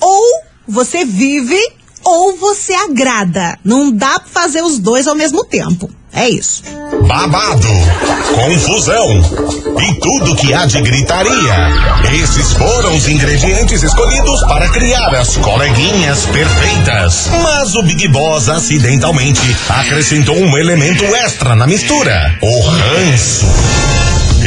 Ou você vive ou você agrada. Não dá pra fazer os dois ao mesmo tempo. É isso. Babado, confusão e tudo que há de gritaria. Esses foram os ingredientes escolhidos para criar as coleguinhas perfeitas. Mas o Big Boss acidentalmente acrescentou um elemento extra na mistura: o ranço.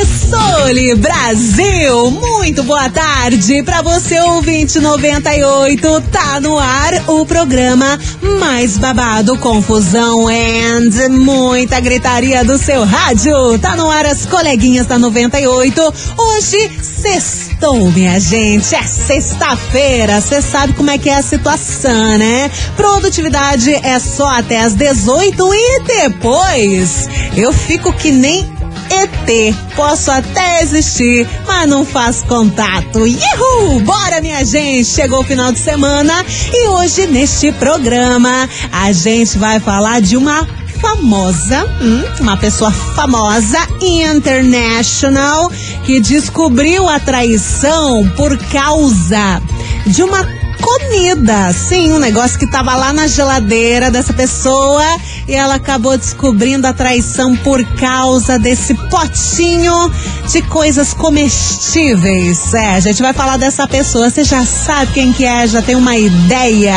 Começou-lhe Brasil! Muito boa tarde para você, ouvinte 98. Tá no ar o programa mais babado, confusão and muita gritaria do seu rádio. Tá no ar as coleguinhas da 98. Hoje, sextou, minha gente. É sexta-feira. Você sabe como é que é a situação, né? Produtividade é só até as 18 e depois eu fico que nem ET. Posso até existir, mas não faço contato. Uhul! Bora, minha gente! Chegou o final de semana e hoje neste programa a gente vai falar de uma famosa, hum, uma pessoa famosa international que descobriu a traição por causa de uma comida. Sim, um negócio que tava lá na geladeira dessa pessoa e ela acabou descobrindo a traição por causa desse potinho de coisas comestíveis. É, a gente vai falar dessa pessoa. Você já sabe quem que é, já tem uma ideia.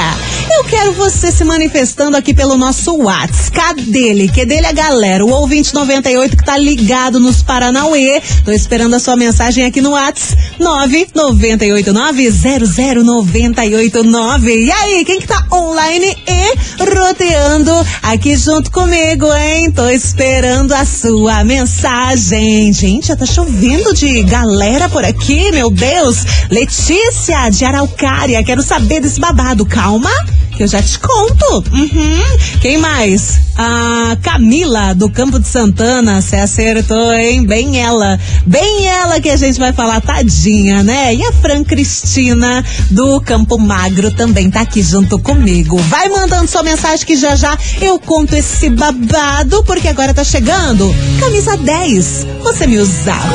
Eu quero você se manifestando aqui pelo nosso WhatsApp. Cadê ele? Que dele a galera? O ouvinte 98 que tá ligado nos Paranauê. Tô esperando a sua mensagem aqui no WhatsApp 998900989. E aí, quem que tá online e roteando aqui junto comigo, hein? Tô esperando a sua mensagem. Gente, já tá chovendo de galera por aqui, meu Deus. Letícia de Araucária, quero saber desse babado. Calma que eu já te conto. Uhum. Quem mais? A Camila, do Campo de Santana. Você acertou, hein? Bem ela. Bem ela que a gente vai falar, tadinha, né? E a Fran Cristina, do Campo Magro, também tá aqui junto comigo. Vai mandando sua mensagem que já já eu conto esse babado, porque agora tá chegando. Camisa 10. Você me usava.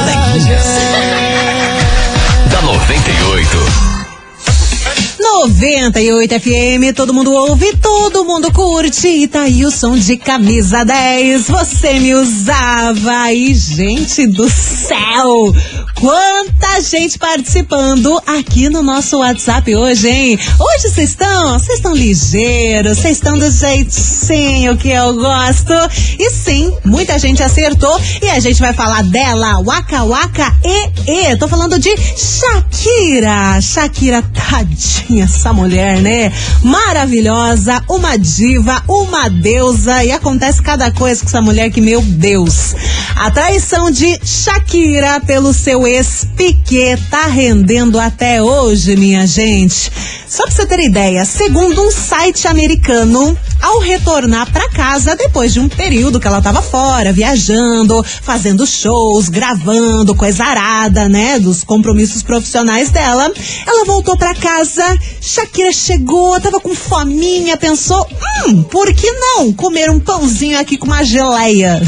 Da 98. 98 FM, todo mundo ouve, todo mundo curte. E tá aí o som de camisa 10. Você me usava. E, gente do céu, quanta gente participando aqui no nosso WhatsApp hoje, hein? Hoje vocês estão, vocês estão ligeiros, vocês estão do jeitinho que eu gosto. E sim, muita gente acertou. E a gente vai falar dela, Waka Waka E E. Tô falando de Shakira. Shakira, tadinha essa mulher, né? Maravilhosa, uma diva, uma deusa e acontece cada coisa com essa mulher que, meu Deus. A traição de Shakira pelo seu ex-Piquet tá rendendo até hoje, minha gente. Só pra você ter ideia, segundo um site americano, ao retornar para casa depois de um período que ela tava fora, viajando, fazendo shows, gravando, coisa arada, né, dos compromissos profissionais dela, ela voltou para casa, Shakira chegou, tava com fominha, pensou, hum, por que não comer um pãozinho aqui com uma geleia?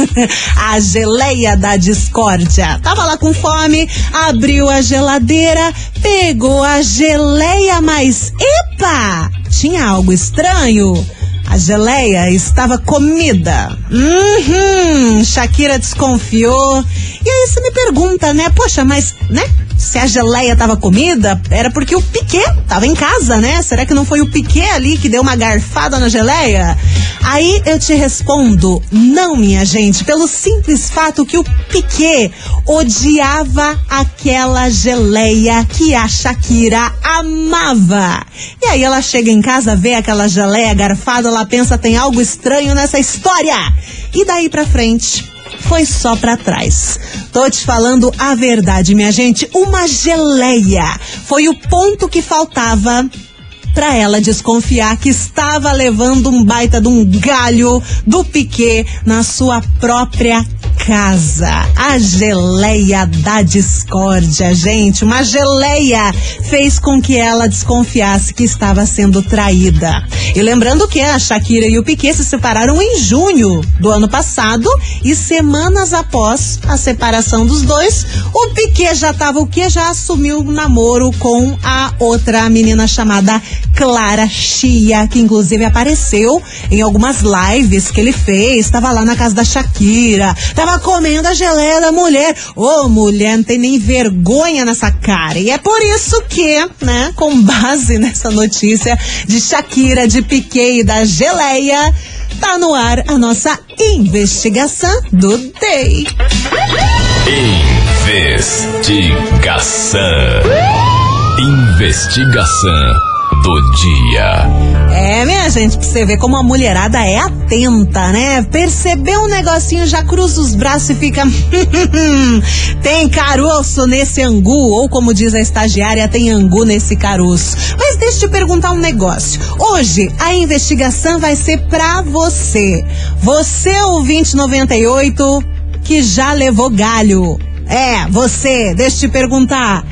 a geleia da discórdia. Tava lá com fome, abriu a geladeira, pegou a geleia, mas epa! Tinha algo estranho. A geleia estava comida. Uhum, Shakira desconfiou. E aí você me pergunta, né? Poxa, mas, né? Se a geleia estava comida, era porque o Piquet estava em casa, né? Será que não foi o Piquet ali que deu uma garfada na geleia? Aí eu te respondo, não, minha gente, pelo simples fato que o Piquet odiava aquela geleia que a Shakira amava. E aí ela chega em casa, vê aquela geleia garfada, ela pensa tem algo estranho nessa história. E daí pra frente, foi só para trás. Tô te falando a verdade, minha gente. Uma geleia foi o ponto que faltava para ela desconfiar que estava levando um baita de um galho do Piquet na sua própria casa. A geleia da discórdia, gente. Uma geleia fez com que ela desconfiasse que estava sendo traída. E lembrando que a Shakira e o Piquet se separaram em junho do ano passado e semanas após a separação dos dois, o Piquet já estava o que já assumiu o namoro com a outra menina chamada Clara Chia, que inclusive apareceu em algumas lives que ele fez, estava lá na casa da Shakira, tava comendo a geleia da mulher. Ô, oh, mulher, não tem nem vergonha nessa cara. E é por isso que, né, com base nessa notícia de Shakira, de Piquet e da geleia, tá no ar a nossa investigação do Day. Investigação. Investigação do dia. Gente, pra você ver como a mulherada é atenta, né? Percebeu um negocinho, já cruza os braços e fica. tem caroço nesse angu, ou como diz a estagiária, tem angu nesse caroço. Mas deixa eu te perguntar um negócio. Hoje a investigação vai ser pra você. Você, ouvinte 98, que já levou galho. É, você, deixa eu te perguntar.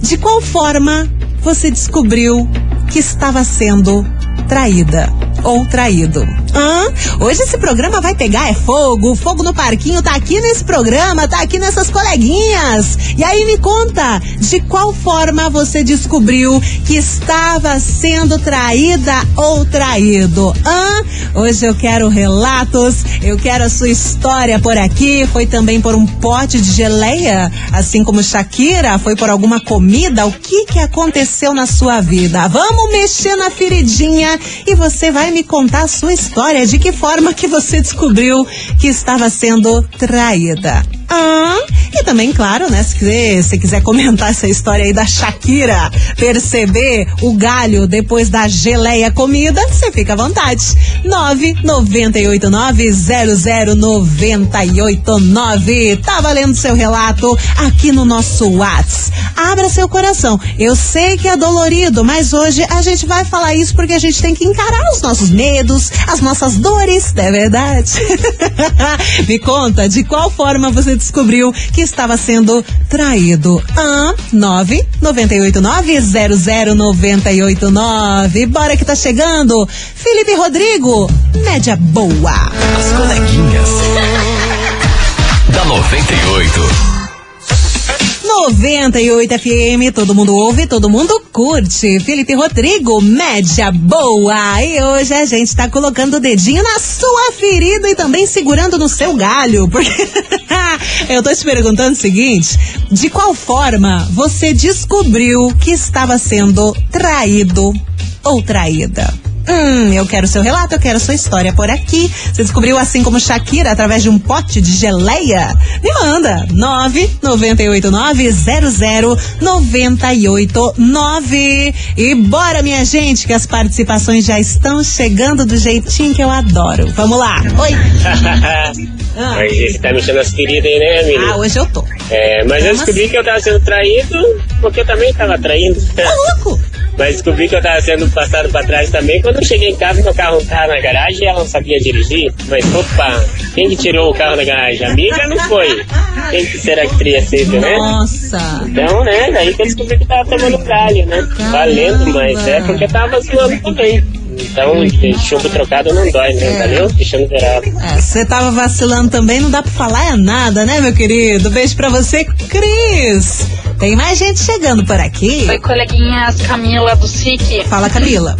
De qual forma você descobriu que estava sendo traída ou traído. Hoje esse programa vai pegar é fogo, fogo no parquinho tá aqui nesse programa, tá aqui nessas coleguinhas. E aí me conta, de qual forma você descobriu que estava sendo traída ou traído? Hoje eu quero relatos, eu quero a sua história por aqui. Foi também por um pote de geleia, assim como Shakira, foi por alguma comida? O que que aconteceu na sua vida? Vamos mexer na feridinha e você vai me contar a sua história, de que forma que você descobriu que estava sendo traída. Ah, e também, claro, né? Se você quiser comentar essa história aí da Shakira, perceber o galho depois da geleia comida, você fica à vontade. 998900989. Tá valendo seu relato aqui no nosso Whats. Abra seu coração. Eu sei que é dolorido, mas hoje a gente vai falar isso porque a gente tem que encarar os nossos medos, as nossas dores, não é verdade? Me conta de qual forma você descobriu que estava sendo traído. Ah, 998900989. Bora que tá chegando. Felipe Rodrigo, média boa. As coleguinhas. da 98. 98 FM, todo mundo ouve, todo mundo curte. Felipe Rodrigo, média boa. E hoje a gente tá colocando o dedinho na sua ferida e também segurando no seu galho. Porque eu tô te perguntando o seguinte: de qual forma você descobriu que estava sendo traído ou traída? Hum, eu quero seu relato, eu quero sua história por aqui. Você descobriu assim como Shakira através de um pote de geleia? Me manda. 998900989. E bora, minha gente, que as participações já estão chegando do jeitinho que eu adoro. Vamos lá. Oi. ah. Mas você tá mexendo as feridas aí, né, amiga? Ah, hoje eu tô. É, mas eu descobri assim? que eu tava sendo traído porque eu também tava traindo. Tá louco? Mas descobri que eu tava sendo passado pra trás também. Quando eu cheguei em casa, meu carro tava na garagem e ela não sabia dirigir. Mas, opa, quem que tirou o carro da garagem? A amiga não foi. Quem que será que teria sido, né? Nossa. Então, né, daí que eu descobri que tava tomando galho, né? Valendo, mas é porque tava zoando também. Então, chumbo trocado não dói, né? É. Valeu? Deixando virado. É, você tava vacilando também, não dá pra falar é nada, né, meu querido? Beijo pra você, Cris. Tem mais gente chegando por aqui. Oi, coleguinhas, Camila do SIC. Fala, Camila.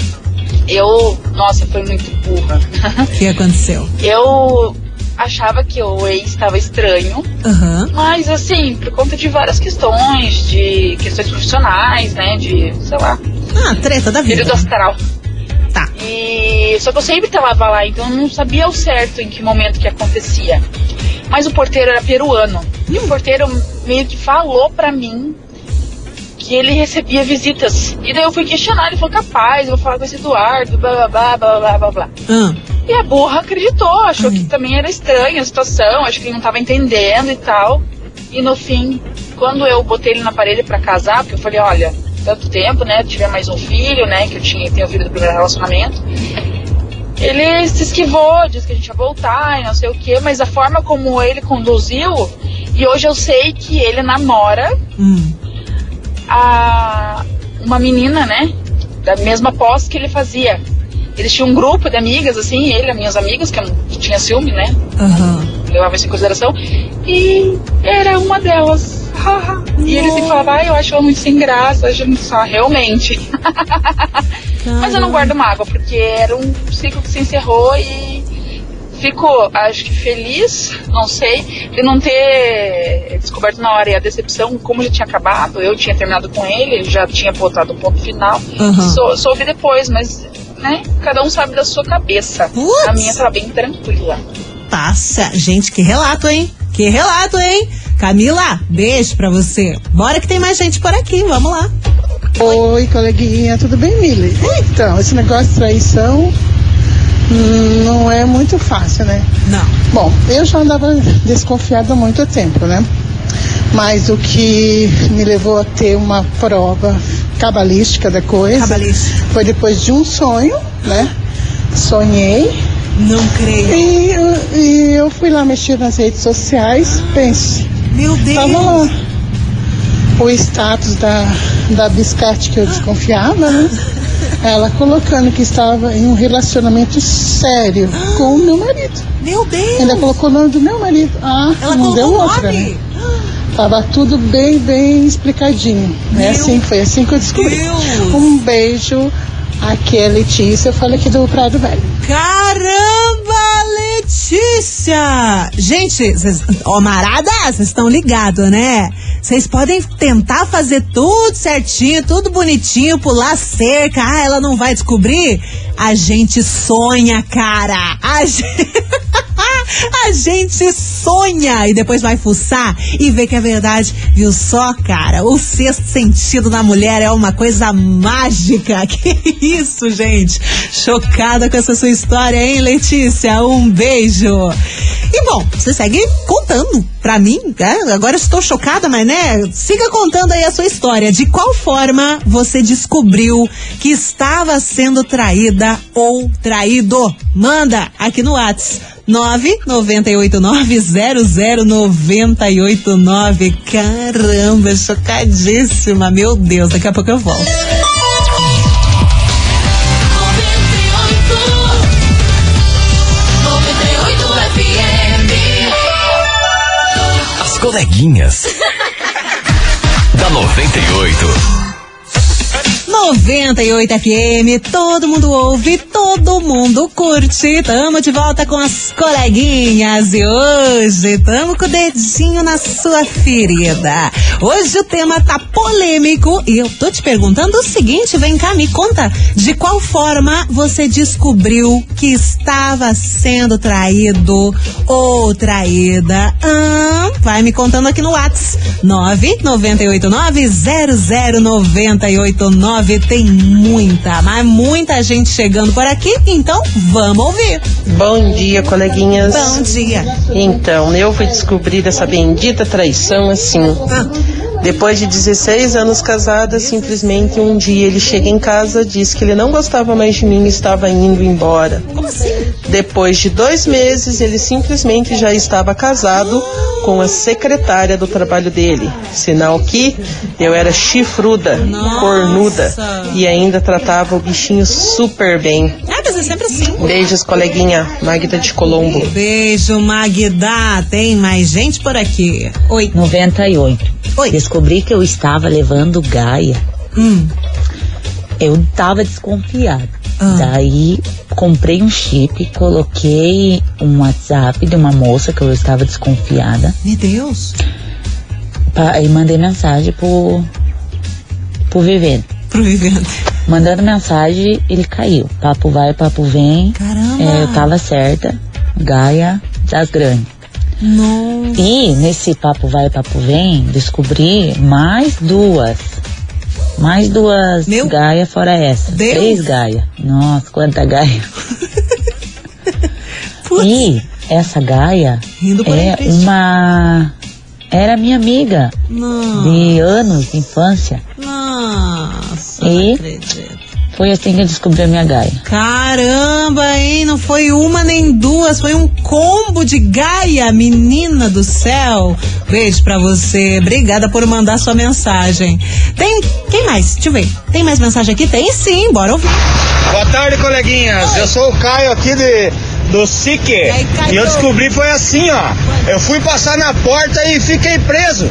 Eu, nossa, foi muito burra. O que aconteceu? Eu achava que o ex estava estranho, uhum. mas assim, por conta de várias questões, de questões profissionais, né, de, sei lá. Ah, treta da vida. Período astral. Tá. E só que eu sempre tava lá, então eu não sabia o certo em que momento que acontecia. Mas o porteiro era peruano. E o porteiro meio que falou pra mim que ele recebia visitas. E daí eu fui questionar, ele falou, capaz, eu vou falar com esse Eduardo, blá blá blá blá blá blá blá. Hum. E a burra acreditou, achou que também era estranha a situação, acho que ele não tava entendendo e tal. E no fim, quando eu botei ele na parede para casar, porque eu falei, olha, tanto tempo, né, tiver mais um filho, né, que eu tinha, tenho filho do primeiro relacionamento. ele se esquivou, disse que a gente ia voltar e não sei o que, mas a forma como ele conduziu, e hoje eu sei que ele namora Hum. a uma menina, né? Da mesma pós que ele fazia. Eles tinham um grupo de amigas, assim, ele, as minhas amigas, que eu tinha ciúme, né? Aham. levava isso em consideração. E era uma delas. e ele sempre falava, ai, eu acho ela muito sem graça, acho muito só, realmente. Mas eu não guardo mágoa, porque era um ciclo que se encerrou e fico, acho que feliz, não sei, de não ter descoberto na hora e a decepção, como já tinha acabado, eu tinha terminado com ele, já tinha botado um ponto final. Aham. Sou, soube depois, mas, né, cada um sabe da sua cabeça. Putz. A minha tava bem tranquila. Passa. Gente, que relato, hein? Que relato, hein? Camila, beijo pra você. Bora que tem mais gente por aqui, vamos lá. Oi, coleguinha, tudo bem, Mili? Então, esse negócio de traição hum, não é muito fácil, né? Não. Bom, eu já andava desconfiada há muito tempo, né? Mas o que me levou a ter uma prova cabalística da coisa foi depois de um sonho, né? Sonhei Não creio. e, eu- e eu fui lá mexer nas redes sociais, pense, Meu Deus. Tava lá. O status da, da biscate que eu desconfiava, né? Ela colocando que estava em um relacionamento sério com o meu marido. Meu Deus. Ainda colocou o nome do meu marido. Ah, Ela não deu outra, nome. né? Tava tudo bem, bem explicadinho. É Meu assim, foi assim que eu descobri. Deus. Um beijo. Aqui é Letícia, eu falo aqui do Prado Velho. Caramba, Letícia! Gente, cês, ó, marada, vocês estão ligados, né? Vocês podem tentar fazer tudo certinho, tudo bonitinho, pular cerca. Ah, ela não vai descobrir? A gente sonha, cara. A gente... A gente sonha e depois vai fuçar e ver que é verdade. Viu só, cara? O sexto sentido da mulher é uma coisa mágica. Que isso, gente? Chocada com essa sua história, hein, Letícia? Um beijo. E bom, você segue contando pra mim, né? Agora estou chocada, mas né? Siga contando aí a sua história. De qual forma você descobriu que estava sendo traída ou traído? Manda aqui no WhatsApp. 998900989. Caramba, chocadíssima. Meu Deus, daqui a pouco eu volto. As coleguinhas. da 98. 98 FM, todo mundo ouve, todo mundo curte. Tamo de volta com as coleguinhas e hoje tamo com o dedinho na sua ferida. Hoje o tema tá polêmico e eu tô te perguntando o seguinte, vem cá, me conta de qual forma você descobriu que estava sendo traído ou traída. Ah, vai me contando aqui no WhatsApp 998900989 tem muita, mas muita gente chegando por aqui, então vamos ouvir. Bom dia, coleguinhas. Bom dia. Então, eu fui descobrir dessa bendita traição assim. Depois de 16 anos casada, simplesmente um dia ele chega em casa, diz que ele não gostava mais de mim e estava indo embora. Como assim? Depois de dois meses, ele simplesmente já estava casado com a secretária do trabalho dele. Sinal que eu era chifruda, Nossa. cornuda e ainda tratava o bichinho super bem. Mas é sempre assim. Beijos, coleguinha Magda de Colombo. Beijo, Magda. Tem mais gente por aqui. Oi. 98. Oi. Descobri que eu estava levando Gaia. Hum. Eu tava desconfiada. Ah. Daí comprei um chip, coloquei um WhatsApp de uma moça que eu estava desconfiada Meu Deus. e mandei mensagem pro, pro Vivendo. Pro vivendo. Mandando mensagem, ele caiu. Papo vai, papo vem. Caramba. É, eu tava certa. Gaia das grandes. Nossa. E nesse papo vai, papo vem, descobri mais duas. Mais duas Meu Gaia fora essa. Deus. Três Gaia. Nossa, quanta Gaia. E essa Gaia é uma. Era minha amiga Não. de anos de infância. Nossa. E? Não acredito. Foi assim que eu descobri a minha gaia. Caramba, hein? Não foi uma nem duas, foi um combo de Gaia, menina do céu. Beijo pra você. Obrigada por mandar sua mensagem. Tem. Quem mais? Deixa eu ver. Tem mais mensagem aqui? Tem sim, bora ouvir. Boa tarde, coleguinhas. Eu sou o Caio aqui de, do SIC. aí, Caio? E eu descobri foi assim, ó. Eu fui passar na porta e fiquei preso.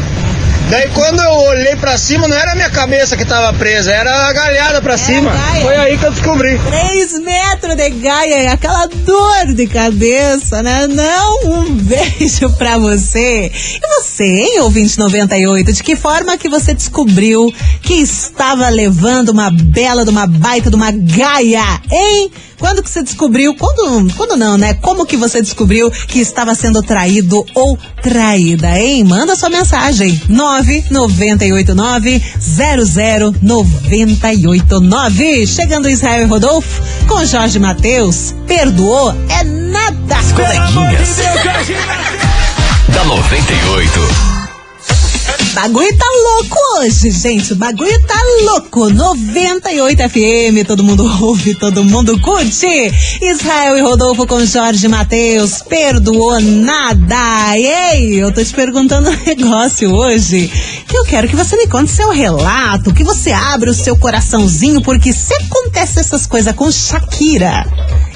Daí quando eu olhei pra cima, não era a minha cabeça que tava presa, era a galhada pra cima. Gaia. Foi aí que eu descobri. 3 metros de Gaia, aquela dor de cabeça, né? Não, um beijo pra você. E você, hein, ouvinte 98, de que forma que você descobriu que estava levando uma bela de uma baita de uma Gaia, hein? Quando que você descobriu? Quando, quando não, né? Como que você descobriu que estava sendo traído ou traída, hein? Manda sua mensagem. 998900989. Chegando Israel e Rodolfo com Jorge Matheus. Perdoou? É nada. Coleguinhas. da 98. Bagulho tá louco hoje, gente. O bagulho tá louco. 98 FM, todo mundo ouve, todo mundo curte. Israel e Rodolfo com Jorge Matheus. Perdoou nada. Ei, eu tô te perguntando um negócio hoje. Eu quero que você me conte seu relato, que você abra o seu coraçãozinho, porque se acontece essas coisas com Shakira.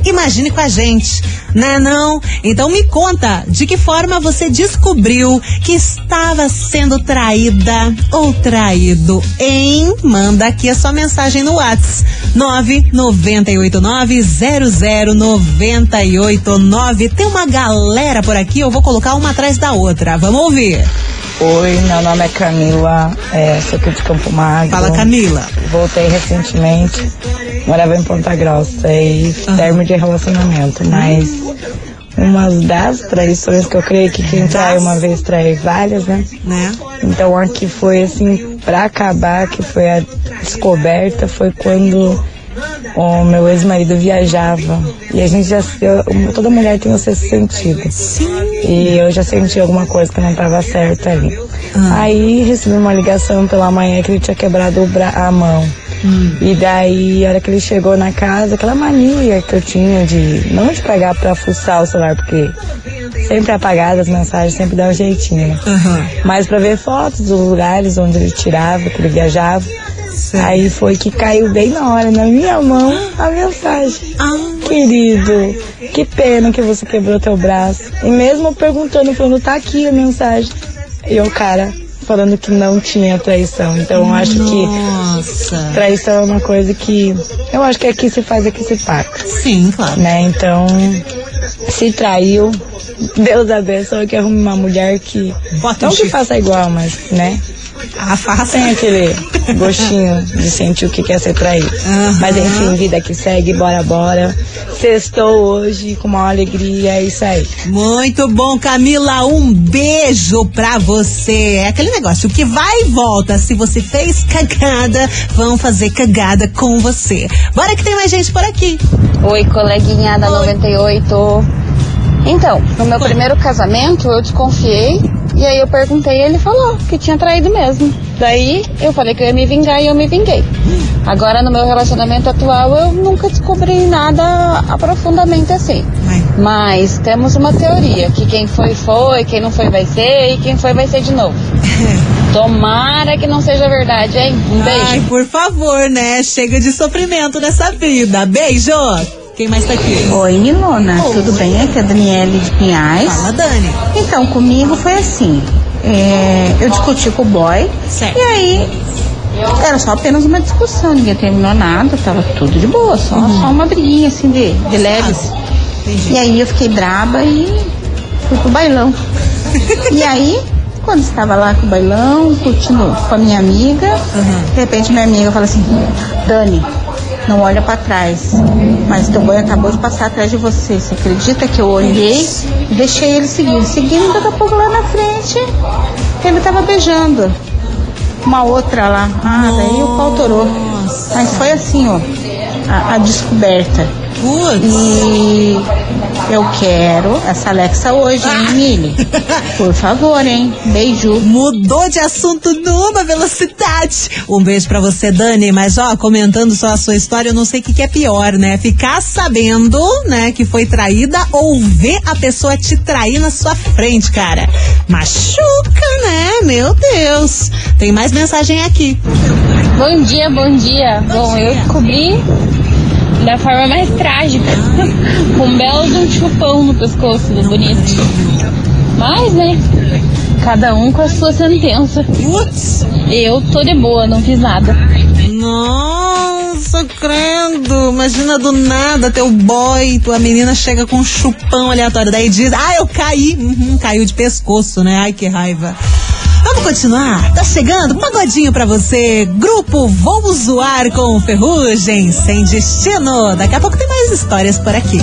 Imagine com a gente, né não? Então me conta, de que forma você descobriu que estava sendo traída ou traído, hein? Manda aqui a sua mensagem no Whats 998900989. Tem uma galera por aqui, eu vou colocar uma atrás da outra. Vamos ouvir. Oi, meu nome é Camila, é, sou aqui de Campo Magro. Fala Camila. Voltei recentemente, morava em Ponta Grossa e termo de relacionamento, mas umas das traições que eu creio que quem trai uma vez trai várias, né? Né? Então a que foi assim, pra acabar, que foi a descoberta, foi quando o meu ex-marido viajava. E a gente já. eu- toda mulher tem o sexto sentido. E eu já senti alguma coisa que não estava certa ali. Aí recebi uma ligação pela manhã que ele tinha quebrado a mão. E daí, a hora que ele chegou na casa, aquela mania que eu tinha de não de pegar pra fuçar o celular, porque sempre apagado as mensagens, sempre dá um jeitinho. Aham. Mas pra ver fotos dos lugares onde ele tirava, que ele viajava. Aí foi que caiu bem na hora, na minha mão, a mensagem. Querido, que pena que você quebrou teu braço. E mesmo perguntando, falando, tá aqui a mensagem. E o cara falando que não tinha traição. Então eu acho que Nossa. traição é uma coisa que eu acho que aqui se faz, aqui se paga. Sim, claro. Né? Então, se traiu, Deus abençoe que arrume uma mulher que. Bota não que faça igual, mas, né? Ah, faça. Tem aquele gostinho de sentir o que quer ser traído. Aham. Mas enfim, vida que segue, bora, bora. Sextou hoje com uma alegria, é isso aí. Muito bom, Camila. Um beijo pra você. É aquele negócio, o que vai e volta. Se você fez cagada, vão fazer cagada com você. Bora que tem mais gente por aqui. Oi, coleguinha da 98. Então, no meu primeiro casamento eu desconfiei e aí eu perguntei e ele falou que tinha traído mesmo. Daí eu falei que eu ia me vingar e eu me vinguei. Agora no meu relacionamento atual eu nunca descobri nada aprofundamente assim. Mas temos uma teoria que quem foi foi, quem não foi vai ser e quem foi vai ser de novo. Tomara que não seja verdade, hein? Um beijo. Ai, por favor, né? Chega de sofrimento nessa vida. Beijo. Quem mais tá aqui? Oi, Milona, tudo bem? Aqui é a Daniele de Pinhais. Fala, Dani. Então, comigo foi assim. é, eu discuti com o boy. Certo. E aí, era só apenas uma discussão, ninguém terminou nada, tava tudo de boa, só, Uhum. só uma briguinha assim de, de leves. E aí eu fiquei braba e fui pro bailão. e aí, quando estava lá com o bailão, curtindo com a minha amiga, de repente minha amiga fala assim, Dani, não olha pra trás. Mas teu boy acabou de passar atrás de você. Você acredita que eu olhei deixei ele seguir? Seguindo, daqui a pouco lá na frente, ele tava beijando uma outra lá. Ah, daí o pau torou. Mas foi assim, ó, a, a descoberta. E Eu quero essa Alexa hoje, hein, Mili? Por favor, hein? Beijo. Mudou de assunto numa velocidade. Um beijo pra você, Dani. Mas, ó, comentando só a sua história, eu não sei o que, que é pior, né? Ficar sabendo, né, que foi traída ou ver a pessoa te trair na sua frente, cara. Machuca, né? Meu Deus. Tem mais mensagem aqui. Bom dia, bom dia. Bom, eu descobri da forma mais trágica, com um belo de um chupão no pescoço do bonito. Mas, né, cada um com a sua sentença. Eu tô de boa, não fiz nada. Nossa, credo. Imagina do nada teu boy, tua menina chega com um chupão aleatório. Daí diz, ah, eu caí. Uhum, caiu de pescoço, né? Ai, que raiva. Vamos continuar? Tá chegando? Pagodinho pra você. Grupo Vou Zoar com Ferrugem, sem destino. Daqui a pouco tem mais histórias por aqui.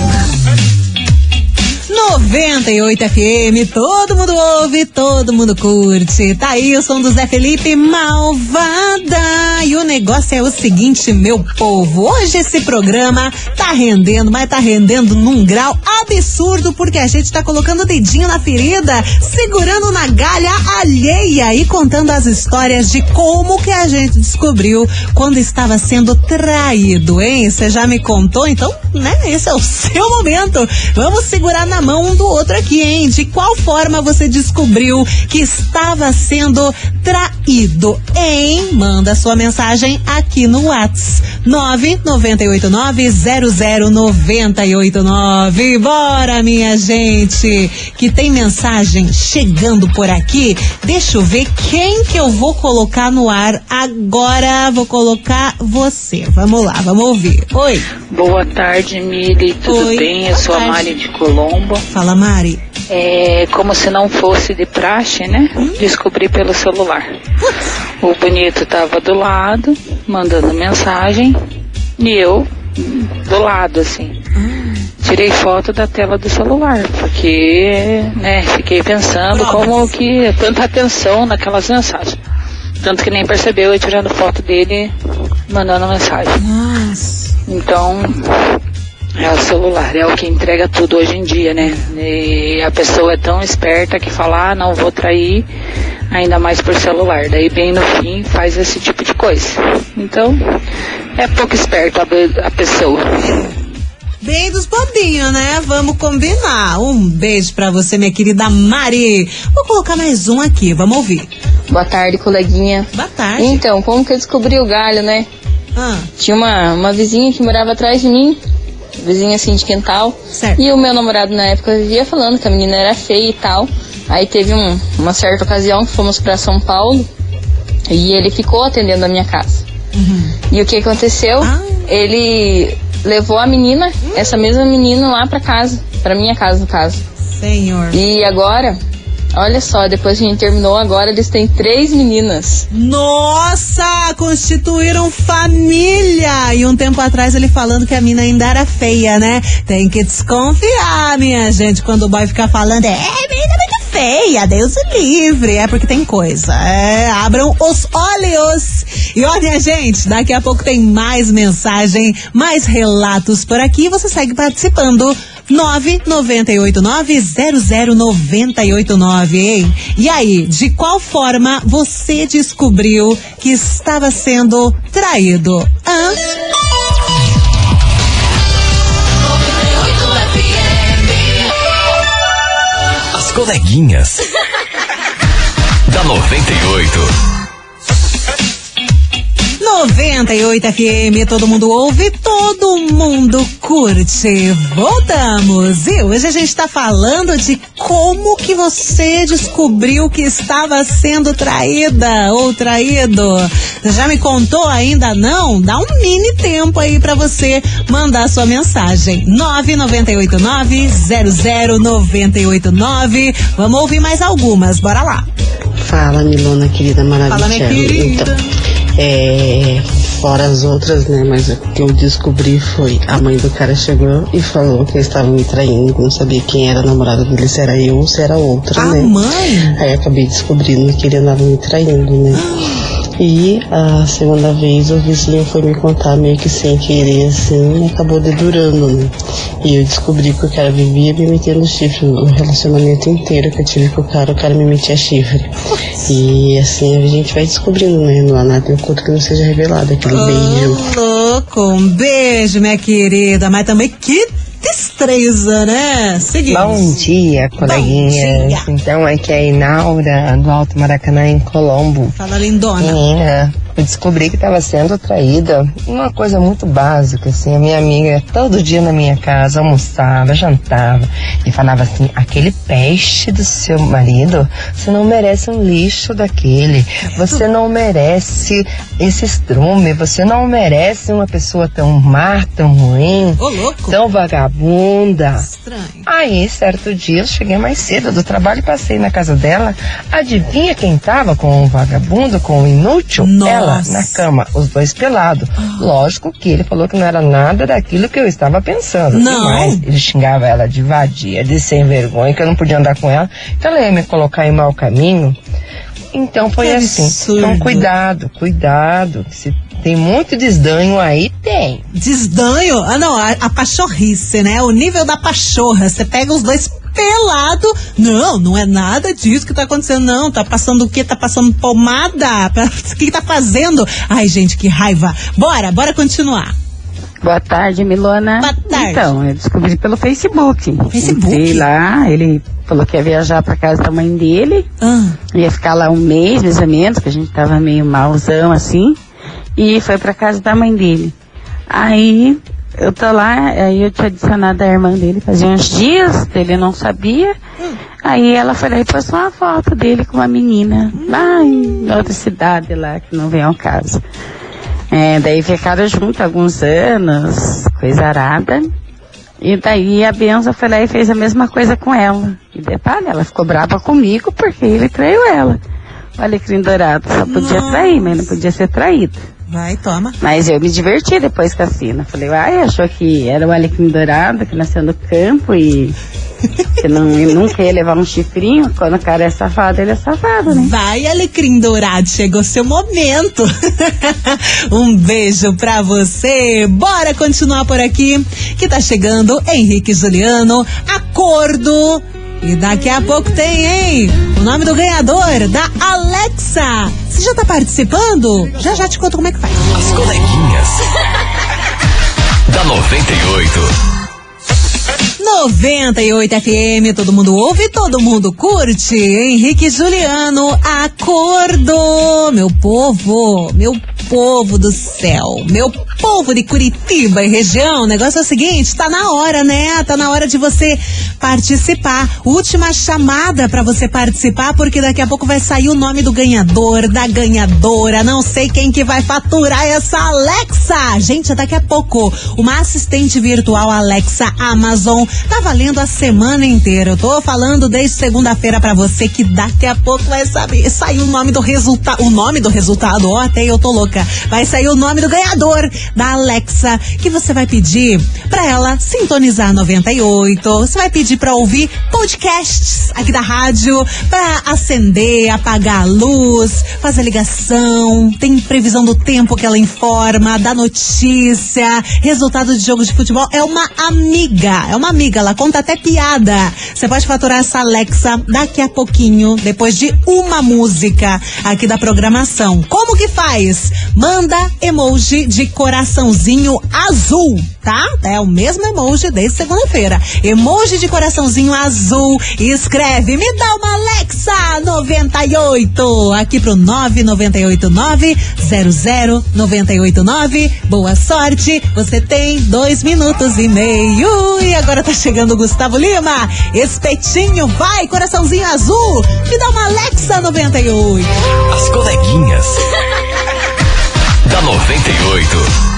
98 FM, todo mundo ouve, todo mundo curte. Tá aí o som do Zé Felipe Malvada. E o negócio é o seguinte, meu povo. Hoje esse programa tá rendendo, mas tá rendendo num grau absurdo, porque a gente tá colocando o dedinho na ferida, segurando na galha alheia e contando as histórias de como que a gente descobriu quando estava sendo traído, hein? Você já me contou? Então, né? Esse é o seu momento. Vamos segurar na mão um do outro aqui, hein? De qual forma você descobriu que estava sendo traído, hein? Manda sua mensagem aqui no Whats 998900989. Bora, minha gente, que tem mensagem chegando por aqui. Deixa eu ver quem que eu vou colocar no ar agora. Vou colocar você. Vamos lá, vamos ouvir. Oi. Boa tarde, Mili. Tudo Oi, bem? Eu boa sou a tarde. Mari de Colombo. Fala, Mari. É, como se não fosse de praxe, né? Descobri pelo celular. O bonito tava do lado, mandando mensagem, e eu do lado, assim. Tirei foto da tela do celular, porque, né, fiquei pensando como que tanta atenção naquelas mensagens. Tanto que nem percebeu eu tirando foto dele, mandando mensagem. Então, é o celular, é o que entrega tudo hoje em dia, né? E a pessoa é tão esperta que fala, ah, não vou trair, ainda mais por celular. Daí bem no fim faz esse tipo de coisa. Então, é pouco esperto a, a pessoa. Bem dos bobinhos, né? Vamos combinar. Um beijo pra você, minha querida Mari. Vou colocar mais um aqui, vamos ouvir. Boa tarde, coleguinha. Boa tarde. Então, como que eu descobri o galho, né? Ah. Tinha uma, uma vizinha que morava atrás de mim, vizinha assim de quintal. E o meu namorado na época vivia falando que a menina era feia e tal. Aí teve um- uma certa ocasião que fomos pra São Paulo e ele ficou atendendo a minha casa. E o que aconteceu? Ele levou a menina, essa mesma menina lá pra casa, pra minha casa no caso. Senhor. E agora, olha só, depois que a gente terminou, agora eles têm três meninas. Nossa, constituíram família! E um tempo atrás ele falando que a mina ainda era feia, né? Tem que desconfiar, minha gente, quando o boy ficar falando, é, menina é muito feia, Deus livre. É porque tem coisa. É, abram os olhos. E olha, gente, daqui a pouco tem mais mensagem, mais relatos por aqui. Você segue participando. 998900989, hein? E aí, de qual forma você descobriu que estava sendo traído? Hã? As coleguinhas. da 98. 98 FM, todo mundo ouve, todo mundo curte. Voltamos! E hoje a gente tá falando de como que você descobriu que estava sendo traída ou traído. Já me contou ainda não? Dá um mini tempo aí pra você mandar sua mensagem. 998900989. Vamos ouvir mais algumas, bora lá. Fala, Milona, querida maravilhosa. Fala, minha querida. Então, é, fora as outras, né? Mas o que eu descobri foi a mãe do cara chegou e falou que eles estavam me traindo, não sabia quem era a namorada dele, se era eu ou se era outra, A né? mãe? Aí eu acabei descobrindo que ele andava me traindo, né? E a segunda vez o vizinho foi me contar meio que sem querer assim, e acabou dedurando, né? E eu descobri que o cara vivia me metendo chifre no relacionamento inteiro que eu tive com o cara, o cara me metia chifre. E assim a gente vai descobrindo, né? Não há nada oculto que não seja revelado, aquele beijo. Louco, um beijo, minha querida. Mas também que destreza, né? Seguimos. Bom dia, coleguinhas. Então, aqui é a Inaura, do Alto Maracanã, em Colombo. Fala, lindona. Menina, eu descobri que estava sendo traída. Uma coisa muito básica, assim. A minha amiga todo dia na minha casa almoçava, jantava e falava assim: aquele peste do seu marido, você não merece um lixo daquele. Você não merece esse estrume. Você não merece uma pessoa tão má, tão ruim, tão vagabunda. Aí, certo dia, eu cheguei mais cedo do trabalho e passei na casa dela. Adivinha quem tava com o vagabundo, com o inútil? Ela, na cama, os dois pelados. Lógico que ele falou que não era nada daquilo que eu estava pensando. Não. Mas ele xingava ela de vadia, de sem vergonha, que eu não podia andar com ela, que ela ia me colocar em mau caminho. Então foi Que assim. absurdo. Então cuidado, cuidado. Se tem muito desdanho aí, tem. Desdanho? Ah, não, a, a pachorrice, né? O nível da pachorra. Você pega os dois pelado. Não, não é nada disso que tá acontecendo, não. Tá passando o quê? Tá passando pomada? O que tá fazendo? Ai, gente, que raiva. Bora, bora continuar. Boa tarde, Milona. Boa tarde. Então, eu descobri pelo Facebook. Facebook? Entrei lá, ele falou que ia viajar pra casa da mãe dele. Ah. Ia ficar lá um mês, mais ou menos, que a gente tava meio malzão assim. E foi pra casa da mãe dele. Aí eu tô lá, aí eu tinha adicionado a irmã dele fazia uns dias, ele não sabia. Aí ela foi lá e postou uma foto dele com uma menina lá em outra cidade lá, que não vem ao caso. É, daí ficaram juntos alguns anos, coisa arada. E daí a Benza foi lá e fez a mesma coisa com ela. E detalhe, ela ficou brava comigo porque ele traiu ela. O alecrim dourado só podia trair, mas não podia ser traído. Vai, toma. Mas eu me diverti depois com a Sina. Falei, ai, achou que era o alecrim dourado que nasceu no campo e que não, nunca ia levar um chifrinho. Quando o cara é safado, ele é safado, né? Vai, Alecrim Dourado, chegou seu momento. um beijo pra você. Bora continuar por aqui, que tá chegando Henrique Juliano, Acordo. E daqui a pouco tem, hein? O nome do ganhador, da Alexa. Você já tá participando? Já já te conto como é que faz. As coleguinhas. da 98. 98 FM, todo mundo ouve, todo mundo curte. Henrique Juliano, acordo, meu povo, meu povo do céu, meu povo de Curitiba e região. O negócio é o seguinte, tá na hora, né? Tá na hora de você participar. Última chamada pra você participar, porque daqui a pouco vai sair o nome do ganhador, da ganhadora. Não sei quem que vai faturar essa Alexa. Gente, daqui a pouco, uma assistente virtual Alexa Amazon tá valendo a semana inteira. Eu tô falando desde segunda-feira pra você que daqui a pouco vai saber, sair o nome do resultado, o nome do resultado, ó, até eu tô louca. Vai sair o nome do ganhador da Alexa, que você vai pedir pra ela sintonizar 98. Você vai pedir pra ouvir podcasts aqui da rádio, pra acender, apagar a luz, fazer ligação, tem previsão do tempo que ela informa, da notícia, resultado de jogo de futebol. É uma amiga, é uma amiga, ela conta até piada. Você pode faturar essa Alexa daqui a pouquinho, depois de uma música aqui da programação. Como que faz? Manda emoji de coraçãozinho azul, tá? É o mesmo emoji desde segunda-feira. Emoji de coraçãozinho azul. Escreve, me dá uma Alexa 98 aqui pro 9989-00989. Boa sorte, você tem dois minutos e meio. E agora tá chegando o Gustavo Lima. Espetinho, vai, coraçãozinho azul. Me dá uma Alexa 98. As coleguinhas. da 98.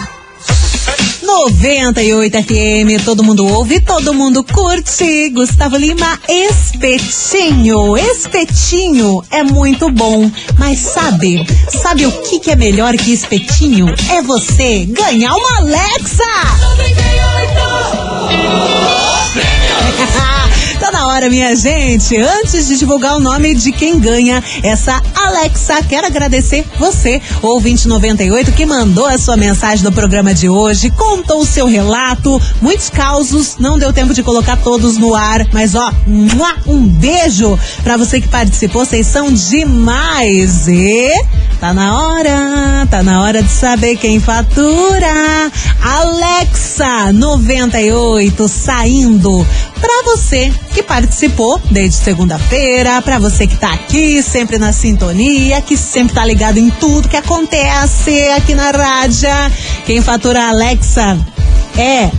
98 FM, todo mundo ouve, todo mundo curte. Gustavo Lima, espetinho. Espetinho é muito bom, mas sabe, sabe o que, que é melhor que espetinho? É você ganhar uma Alexa! Tá na hora, minha gente. Antes de divulgar o nome de quem ganha essa Alexa, quero agradecer você, ouvinte 98, que mandou a sua mensagem no programa de hoje, contou o seu relato, muitos causos, não deu tempo de colocar todos no ar, mas ó, um beijo para você que participou, vocês são demais. E tá na hora, tá na hora de saber quem fatura. Alexa 98 saindo para você que participou desde segunda-feira, para você que tá aqui sempre na sintonia, que sempre tá ligado em tudo que acontece aqui na rádio. Quem fatura a Alexa é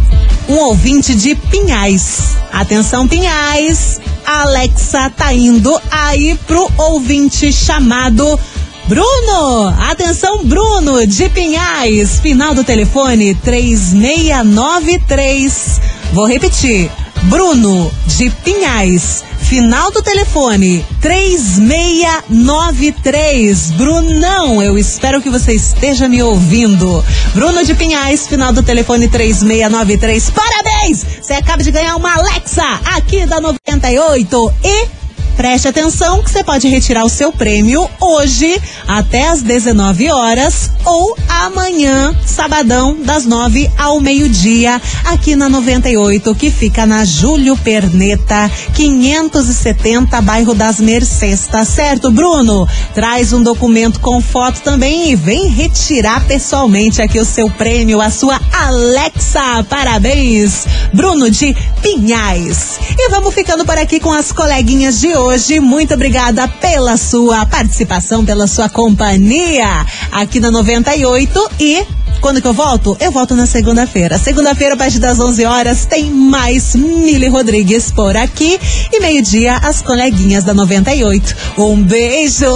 um ouvinte de Pinhais. Atenção, Pinhais. A Alexa tá indo aí pro ouvinte chamado Bruno! Atenção, Bruno de Pinhais. Final do telefone 3693. Vou repetir. Bruno de Pinhais. Final do telefone 3693. Brunão, eu espero que você esteja me ouvindo. Bruno de Pinhais, final do telefone 3693. Parabéns! Você acaba de ganhar uma Alexa aqui da 98 e Preste atenção que você pode retirar o seu prêmio hoje até às 19 horas ou amanhã, sabadão, das 9 ao meio-dia, aqui na 98, que fica na Júlio Perneta, 570, bairro das Mercês, tá certo, Bruno? Traz um documento com foto também e vem retirar pessoalmente aqui o seu prêmio, a sua Alexa. Parabéns, Bruno de Pinhais. E vamos ficando por aqui com as coleguinhas de hoje. Muito obrigada pela sua participação, pela sua companhia aqui na 98 e quando que eu volto? Eu volto na segunda-feira. Segunda-feira, a partir das 11 horas, tem mais Mili Rodrigues por aqui. E meio-dia, as coleguinhas da 98. Um beijo!